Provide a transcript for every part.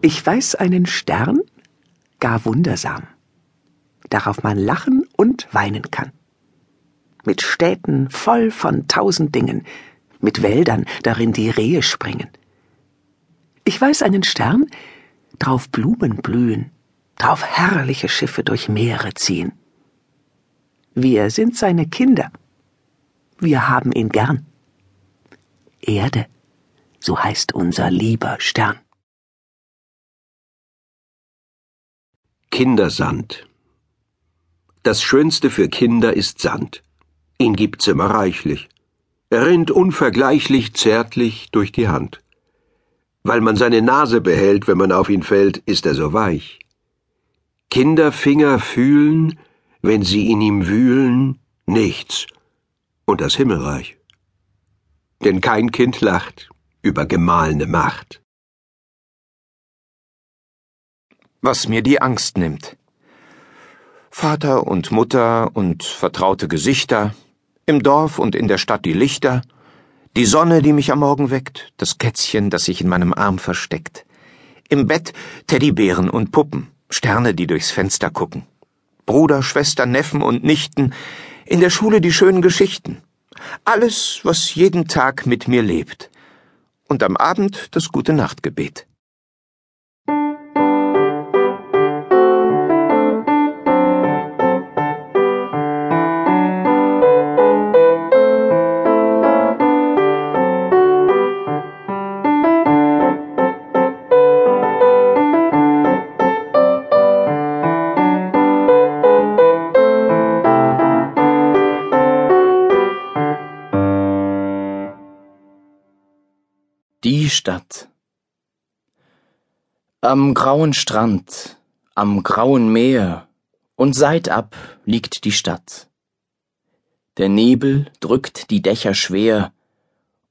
Ich weiß einen Stern, gar wundersam, darauf man lachen und weinen kann. Mit Städten voll von tausend Dingen, mit Wäldern, darin die Rehe springen. Ich weiß einen Stern, drauf Blumen blühen, drauf herrliche Schiffe durch Meere ziehen. Wir sind seine Kinder. Wir haben ihn gern. Erde, so heißt unser lieber Stern. Kindersand. Das Schönste für Kinder ist Sand. Ihn gibt's immer reichlich. Er rinnt unvergleichlich zärtlich durch die Hand. Weil man seine Nase behält, wenn man auf ihn fällt, ist er so weich. Kinderfinger fühlen, wenn sie in ihm wühlen, nichts und das Himmelreich. Denn kein Kind lacht über gemahlene Macht. Was mir die Angst nimmt. Vater und Mutter und vertraute Gesichter, im Dorf und in der Stadt die Lichter, die Sonne, die mich am Morgen weckt, das Kätzchen, das sich in meinem Arm versteckt. Im Bett Teddybären und Puppen, Sterne, die durchs Fenster gucken. Bruder, Schwester, Neffen und Nichten, in der Schule die schönen Geschichten. Alles, was jeden Tag mit mir lebt. Und am Abend das gute Nachtgebet. Die Stadt. Am grauen Strand, am grauen Meer und seitab liegt die Stadt. Der Nebel drückt die Dächer schwer,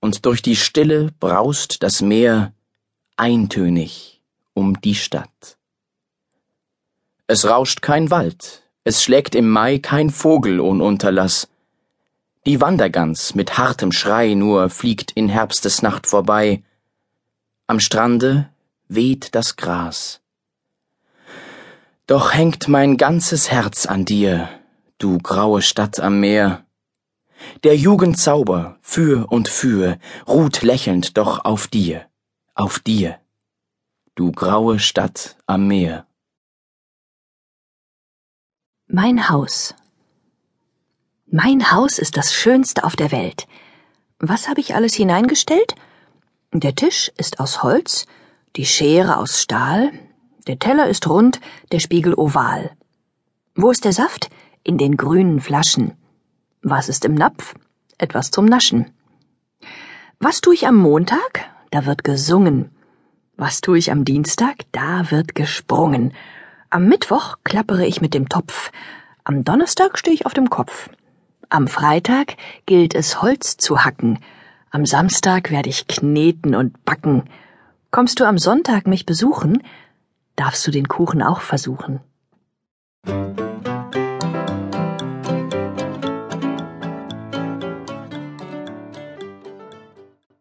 und durch die Stille braust das Meer eintönig um die Stadt. Es rauscht kein Wald, es schlägt im Mai kein Vogel ohn Unterlass, die Wandergans mit hartem Schrei nur fliegt in Herbstesnacht vorbei. Am Strande weht das Gras. Doch hängt mein ganzes Herz an dir, du graue Stadt am Meer. Der Jugend Zauber für und für ruht lächelnd doch auf dir, auf dir, du graue Stadt am Meer. Mein Haus mein Haus ist das schönste auf der Welt. Was habe ich alles hineingestellt? Der Tisch ist aus Holz, die Schere aus Stahl, der Teller ist rund, der Spiegel oval. Wo ist der Saft? In den grünen Flaschen. Was ist im Napf? Etwas zum Naschen. Was tue ich am Montag? Da wird gesungen. Was tue ich am Dienstag? Da wird gesprungen. Am Mittwoch klappere ich mit dem Topf. Am Donnerstag stehe ich auf dem Kopf. Am Freitag gilt es Holz zu hacken. Am Samstag werde ich kneten und backen. Kommst du am Sonntag mich besuchen, darfst du den Kuchen auch versuchen.